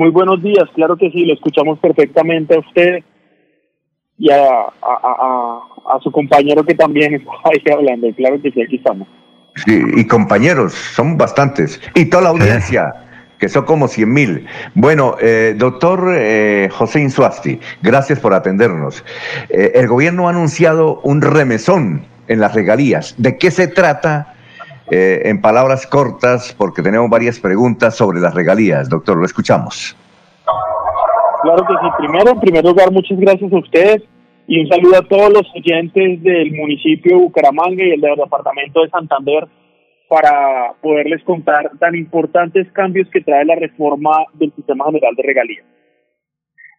Muy buenos días, claro que sí, lo escuchamos perfectamente a usted y a, a, su compañero que también está ahí hablando, claro que sí, aquí estamos. Sí, y compañeros, son bastantes, y toda la audiencia. que son como 100 mil. Bueno, eh, doctor eh, José Insuasti, gracias por atendernos. Eh, el gobierno ha anunciado un remesón en las regalías. ¿De qué se trata? En palabras cortas, porque tenemos varias preguntas sobre las regalías. Doctor, lo escuchamos. Claro que sí. Primero, en primer lugar, muchas gracias a ustedes y un saludo a todos los oyentes del municipio de Bucaramanga y el del departamento de Santander para poderles contar tan importantes cambios que trae la reforma del sistema general de regalías.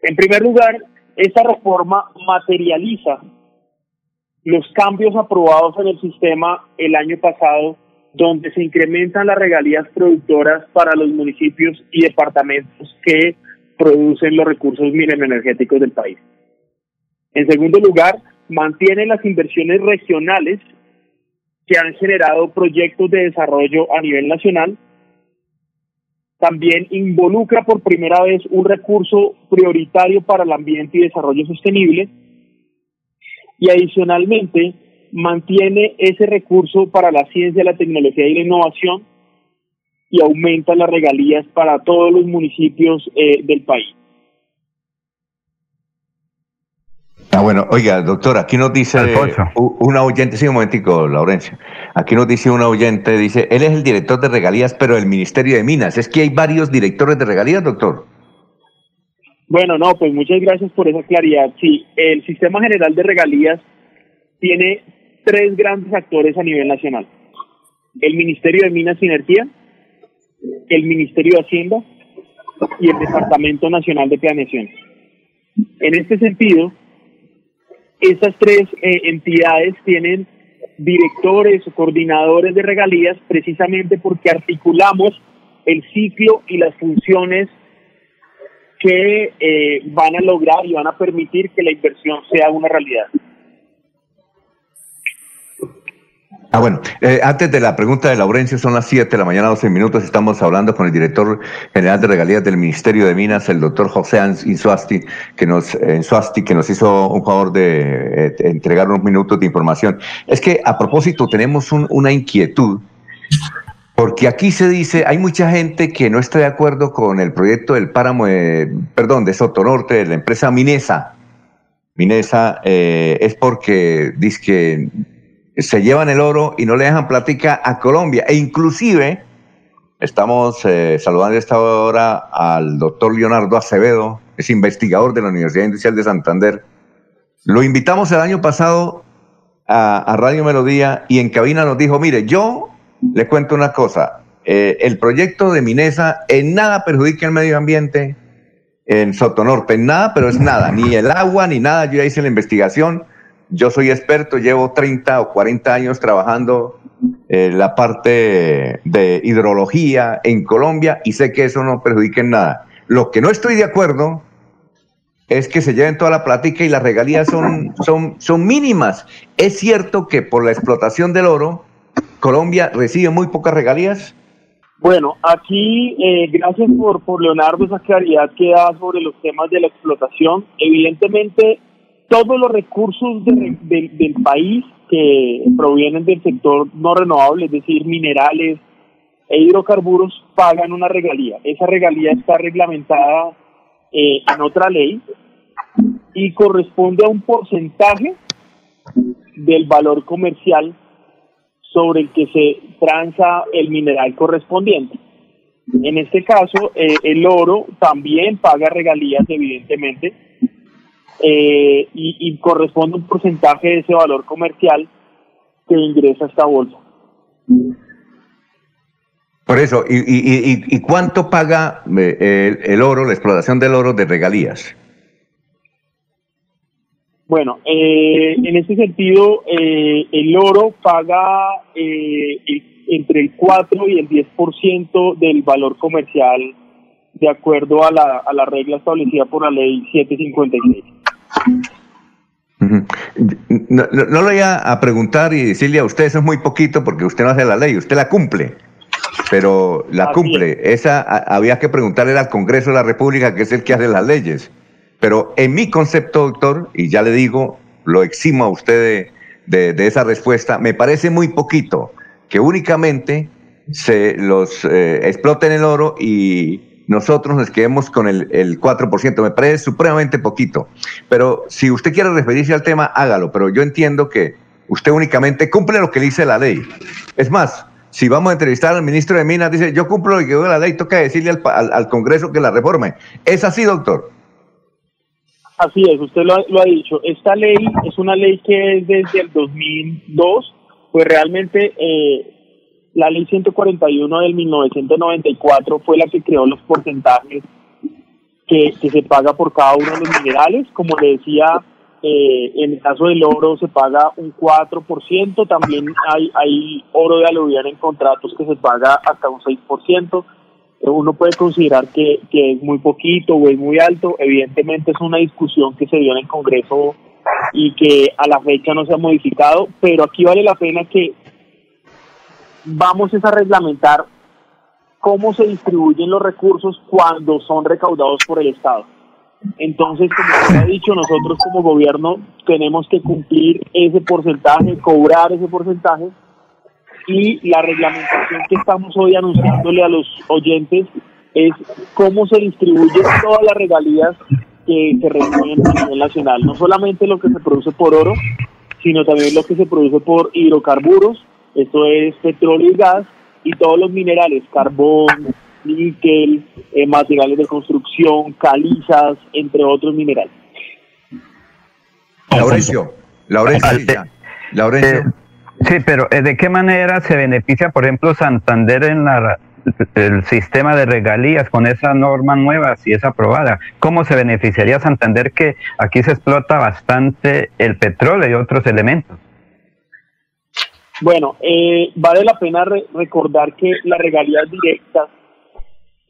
En primer lugar, esta reforma materializa los cambios aprobados en el sistema el año pasado, donde se incrementan las regalías productoras para los municipios y departamentos que producen los recursos energéticos del país. En segundo lugar, mantiene las inversiones regionales que han generado proyectos de desarrollo a nivel nacional. También involucra por primera vez un recurso prioritario para el ambiente y desarrollo sostenible. Y adicionalmente mantiene ese recurso para la ciencia, la tecnología y la innovación y aumenta las regalías para todos los municipios eh, del país. Ah, bueno, oiga, doctor, aquí nos dice una oyente, sí, un momentico, Laurencia. Aquí nos dice una oyente, dice, él es el director de regalías, pero del Ministerio de Minas. ¿Es que hay varios directores de regalías, doctor? Bueno, no, pues muchas gracias por esa claridad. Sí, el Sistema General de Regalías tiene tres grandes actores a nivel nacional. El Ministerio de Minas y Energía, el Ministerio de Hacienda y el Departamento Nacional de Planeación. En este sentido, estas tres eh, entidades tienen directores o coordinadores de regalías precisamente porque articulamos el ciclo y las funciones que eh, van a lograr y van a permitir que la inversión sea una realidad. Ah, bueno, eh, antes de la pregunta de Laurencio, son las 7 de la mañana, 12 minutos. Estamos hablando con el director general de regalías del Ministerio de Minas, el doctor José Insuasti, que nos, hizo un favor de, eh, entregar unos minutos de información. Es que a propósito, tenemos una inquietud, porque aquí se dice, hay mucha gente que no está de acuerdo con el proyecto del páramo, perdón, de Sotonorte, de la empresa Minesa. Minesa eh, es porque dice que se llevan el oro y no le dejan plática a Colombia. E inclusive estamos eh, saludando esta hora al doctor Leonardo Acevedo, es investigador de la Universidad Industrial de Santander. Lo invitamos el año pasado a, Radio Melodía y en cabina nos dijo, mire, yo le cuento una cosa, eh, el proyecto de Minesa en nada perjudica el medio ambiente en Sotonorte, en nada, pero es nada, ni el agua, ni nada, yo ya hice la investigación, yo soy experto, llevo 30 o 40 años trabajando en la parte de hidrología en Colombia y sé que eso no perjudica en nada. Lo que no estoy de acuerdo es que se lleven toda la plática y las regalías son, son, son mínimas. ¿Es cierto que por la explotación del oro, Colombia recibe muy pocas regalías? Bueno, aquí, eh, gracias por, por Leonardo esa claridad que da sobre los temas de la explotación. Evidentemente, todos los recursos del país que provienen del sector no renovable, es decir, minerales e hidrocarburos, pagan una regalía. Esa regalía está reglamentada eh, en otra ley y corresponde a un porcentaje del valor comercial sobre el que se transa el mineral correspondiente. En este caso, eh, el oro también paga regalías, evidentemente, eh, y, corresponde un porcentaje de ese valor comercial que ingresa a esta bolsa. Por eso, ¿y, y, y cuánto paga eh, el, oro, la explotación del oro de regalías? Bueno, eh, en ese sentido, el oro paga entre el 4 y el 10% del valor comercial de acuerdo a la, a la regla establecida por la ley 756. No, no, le voy a, preguntar y decirle a usted eso es muy poquito porque usted no hace la ley, usted la cumple. pero la cumple. Esa había que preguntarle al Congreso de la República, que es el que hace las leyes. Pero en mi concepto, doctor, y ya le digo, lo eximo a usted de, de, esa respuesta, me parece muy poquito que únicamente se los eh, exploten el oro y nosotros nos quedemos con el, el 4%. Me parece supremamente poquito. Pero si usted quiere referirse al tema, hágalo. Pero yo entiendo que usted únicamente cumple lo que dice la ley. Es más, si vamos a entrevistar al ministro de Minas, dice, yo cumplo lo que dice la ley, toca decirle al, al, Congreso que la reforme. ¿Es así, doctor? Así es, usted lo ha, lo ha, dicho. Esta ley es una ley que es desde el 2002, pues realmente eh, la ley 141 del 1994 fue la que creó los porcentajes que, que se paga por cada uno de los minerales. Como le decía, eh, en el caso del oro se paga un 4%, también hay, hay oro de aluvión en contratos que se paga hasta un 6%. Uno puede considerar que, que es muy poquito o es muy alto, evidentemente es una discusión que se dio en el Congreso y que a la fecha no se ha modificado, pero aquí vale la pena que vamos a reglamentar cómo se distribuyen los recursos cuando son recaudados por el Estado. Entonces, como se ha dicho, nosotros como gobierno tenemos que cumplir ese porcentaje, cobrar ese porcentaje y la reglamentación que estamos hoy anunciándole a los oyentes es cómo se distribuyen todas las regalías que se reciben a nivel nacional, no solamente lo que se produce por oro, sino también lo que se produce por hidrocarburos, esto es petróleo y gas, y todos los minerales, carbón, níquel, eh, materiales de construcción, calizas, entre otros minerales. Laurencio, Laurencio, Laurencio. Eh, sí, pero eh, ¿de qué manera se beneficia, por ejemplo, Santander en la, el sistema de regalías con esa norma nueva, si es aprobada? ¿Cómo se beneficiaría Santander que aquí se explota bastante el petróleo y otros elementos? Bueno, eh, vale la pena re recordar que las regalías directas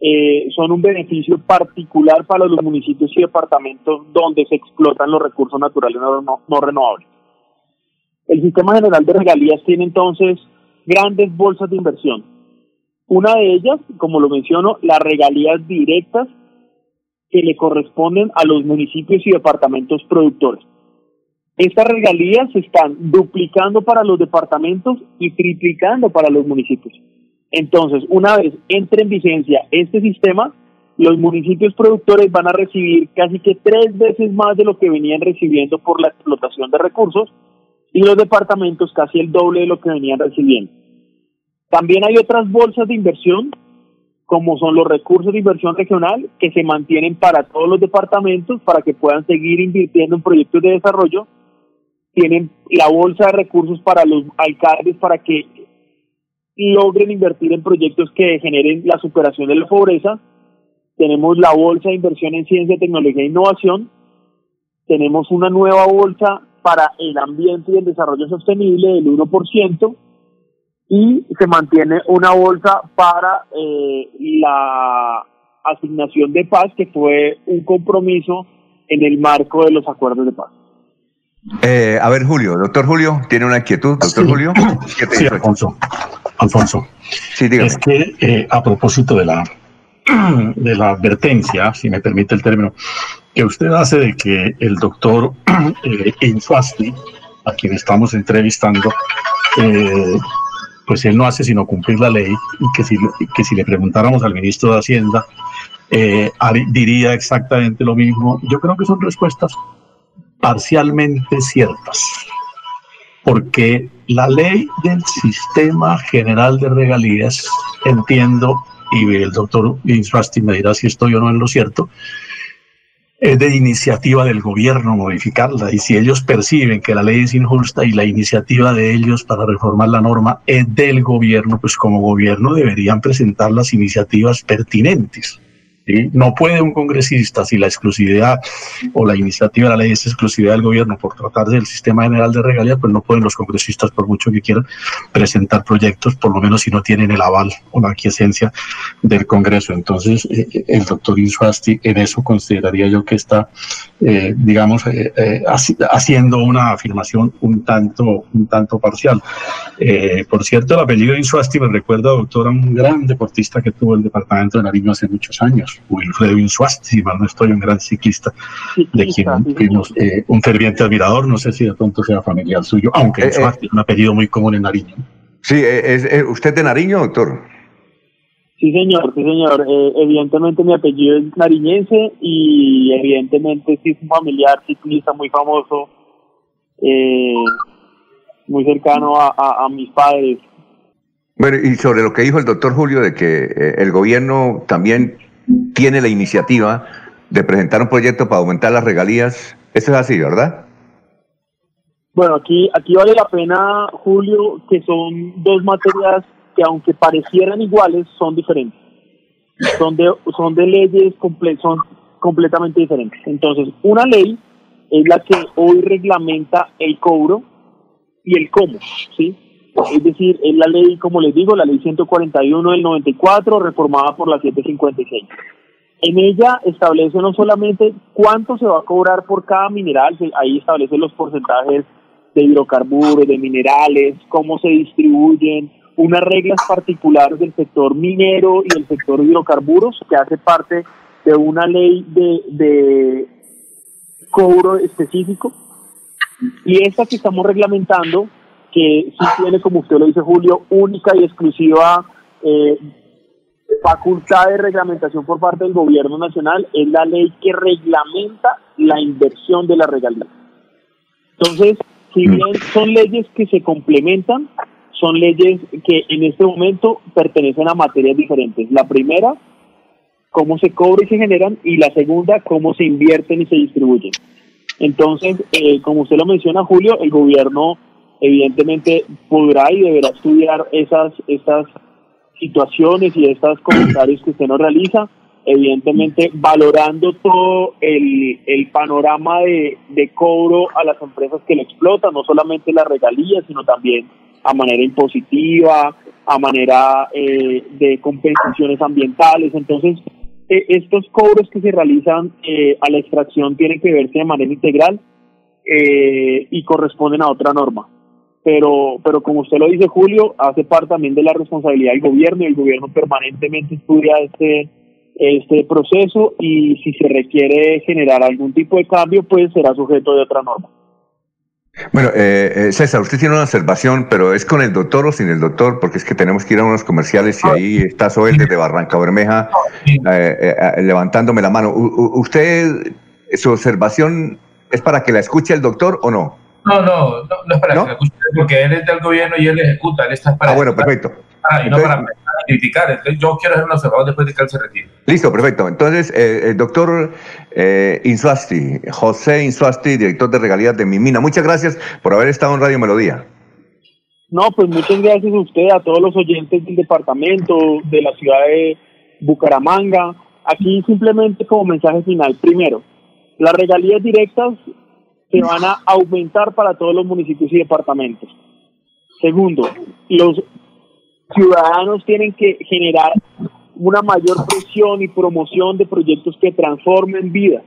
eh, son un beneficio particular para los municipios y departamentos donde se explotan los recursos naturales no, no, renovables. El sistema general de regalías tiene entonces grandes bolsas de inversión. Una de ellas, como lo menciono, las regalías directas que le corresponden a los municipios y departamentos productores. Estas regalías se están duplicando para los departamentos y triplicando para los municipios. Entonces, una vez entre en vigencia este sistema, los municipios productores van a recibir casi que tres veces más de lo que venían recibiendo por la explotación de recursos y los departamentos casi el doble de lo que venían recibiendo. También hay otras bolsas de inversión, como son los recursos de inversión regional, que se mantienen para todos los departamentos para que puedan seguir invirtiendo en proyectos de desarrollo. Tienen la bolsa de recursos para los alcaldes para que logren invertir en proyectos que generen la superación de la pobreza. Tenemos la bolsa de inversión en ciencia, tecnología e innovación. Tenemos una nueva bolsa para el ambiente y el desarrollo sostenible del 1% y se mantiene una bolsa para eh, la asignación de paz, que fue un compromiso en el marco de los acuerdos de paz. Eh, a ver, Julio, doctor Julio, ¿tiene una inquietud? Doctor Julio. sí, Alfonso. Alfonso. Sí, es que eh, a propósito de la, de la advertencia, si me permite el término, que usted hace de que el doctor eh, Insuasti, a quien estamos entrevistando, eh, pues él no hace sino cumplir la ley y que si, que si le preguntáramos al ministro de Hacienda, eh, diría exactamente lo mismo. Yo creo que son respuestas parcialmente ciertas, porque la ley del sistema general de regalías, entiendo, y el doctor Insfasti me dirá si estoy o no en lo cierto, es de iniciativa del gobierno modificarla. Y si ellos perciben que la ley es injusta y la iniciativa de ellos para reformar la norma es del gobierno, pues como gobierno deberían presentar las iniciativas pertinentes. No puede un congresista, si la exclusividad o la iniciativa de la ley es exclusividad del gobierno por tratarse del sistema general de regalías, pues no pueden los congresistas, por mucho que quieran, presentar proyectos, por lo menos si no tienen el aval o la aquiescencia del Congreso. Entonces, eh, eh, el doctor Insuasti en eso consideraría yo que está, eh, digamos, haciendo una afirmación un tanto, un tanto parcial. por cierto, el apellido Insuasti me recuerda, doctor, a un gran deportista que tuvo el departamento de Nariño hace muchos años. Wilfredo Insuasti, si mal no estoy, un gran ciclista, de quien fuimos eh, un ferviente admirador, no sé si de pronto sea familiar suyo, aunque eh, eh. es un apellido muy común en Nariño. Sí, ¿es, ¿usted de Nariño, doctor? Sí, señor, sí, señor. evidentemente mi apellido es nariñense y evidentemente sí es un familiar ciclista muy famoso, muy cercano a, a mis padres. Bueno, y sobre lo que dijo el doctor Julio de que el gobierno también tiene la iniciativa de presentar un proyecto para aumentar las regalías. Eso es así, ¿verdad? Bueno, aquí, aquí vale la pena, Julio, que son dos materias que aunque parecieran iguales, son diferentes. Son de, son de leyes comple son completamente diferentes. Entonces, una ley es la que hoy reglamenta el cobro y el cómo, ¿sí? Es decir, es la ley, como les digo, la ley 141 del 94, reformada por la 756. En ella establece no solamente cuánto se va a cobrar por cada mineral, ahí establece los porcentajes de hidrocarburos, de minerales, cómo se distribuyen, unas reglas particulares del sector minero y del sector hidrocarburos, que hace parte de una ley de, de cobro específico. Y esta que estamos reglamentando que sí tiene, como usted lo dice, Julio, única y exclusiva eh, facultad de reglamentación por parte del gobierno nacional, es la ley que reglamenta la inversión de la regalía. Entonces, si mm. bien son leyes que se complementan, son leyes que en este momento pertenecen a materias diferentes. La primera, cómo se cobra y se generan, y la segunda, cómo se invierten y se distribuyen. Entonces, eh, como usted lo menciona, Julio, el gobierno evidentemente podrá y deberá estudiar esas, estas situaciones y estos comentarios que usted nos realiza, evidentemente valorando todo el, el panorama de, de, cobro a las empresas que lo explotan, no solamente las regalías, sino también a manera impositiva, a manera eh, de compensaciones ambientales. Entonces, e, estos cobros que se realizan eh, a la extracción tienen que verse de manera integral eh, y corresponden a otra norma pero, pero como usted lo dice, Julio, hace parte también de la responsabilidad del gobierno y el gobierno permanentemente estudia este, este proceso y si se requiere generar algún tipo de cambio, pues será sujeto de otra norma. Bueno, eh, eh, César, usted tiene una observación, pero ¿es con el doctor o sin el doctor? Porque es que tenemos que ir a unos comerciales y ahí está Soel desde Barranca Bermeja eh, levantándome la mano. ¿Usted, su observación es para que la escuche el doctor o no? No, no, no, es para ¿No? que porque él es del gobierno y él ejecuta, él está para. Ah, bueno, perfecto. Ah, y no para criticar. Entonces, yo quiero ser un observador después de que él se retire. Listo, perfecto. Entonces, eh, el doctor eh, Insuasti, José Insuasti, director de regalías de Mimina, muchas gracias por haber estado en Radio Melodía. No, pues muchas gracias a usted, a todos los oyentes del departamento, de la ciudad de Bucaramanga. Aquí simplemente como mensaje final. Primero, las regalías directas se van a aumentar para todos los municipios y departamentos. Segundo, los ciudadanos tienen que generar una mayor presión y promoción de proyectos que transformen vida.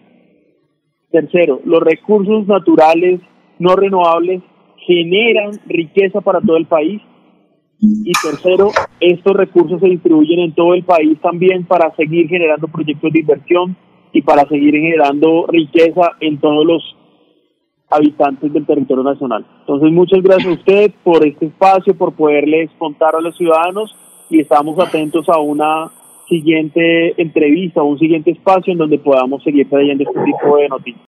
Tercero, los recursos naturales no renovables generan riqueza para todo el país. Y tercero, estos recursos se distribuyen en todo el país también para seguir generando proyectos de inversión y para seguir generando riqueza en todos los habitantes del territorio nacional. Entonces, muchas gracias a usted por este espacio, por poderles contar a los ciudadanos y estamos atentos a una siguiente entrevista, un siguiente espacio en donde podamos seguir trayendo este tipo de noticias.